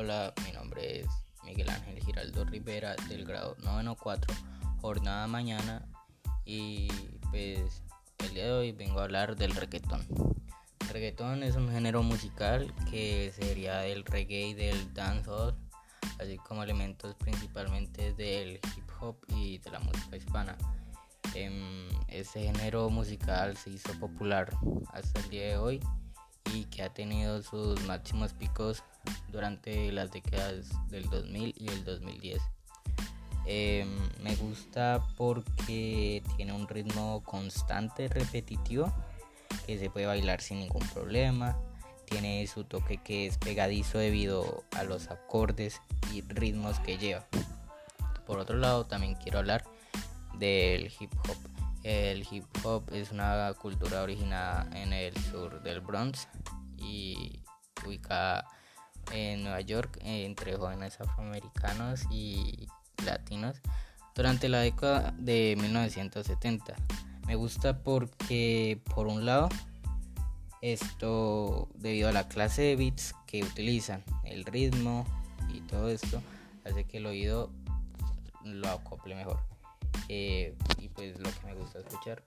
Hola, mi nombre es Miguel Ángel Giraldo Rivera del grado 94, jornada mañana y pues el día de hoy vengo a hablar del reggaetón. El reggaetón es un género musical que sería del reggae y del dancehall, así como elementos principalmente del hip hop y de la música hispana. Este género musical se hizo popular hasta el día de hoy y que ha tenido sus máximos picos durante las décadas del 2000 y el 2010. Em, me gusta porque tiene un ritmo constante, repetitivo, que se puede bailar sin ningún problema. Tiene su toque que es pegadizo debido a los acordes y ritmos que lleva. Por otro lado, también quiero hablar del hip hop. El hip hop es una cultura originada en el sur del Bronx y ubicada en Nueva York entre jóvenes afroamericanos y latinos durante la década de 1970. Me gusta porque por un lado esto debido a la clase de beats que utilizan, el ritmo y todo esto hace que el oído lo acople mejor. Eh, y pues lo que me gusta escuchar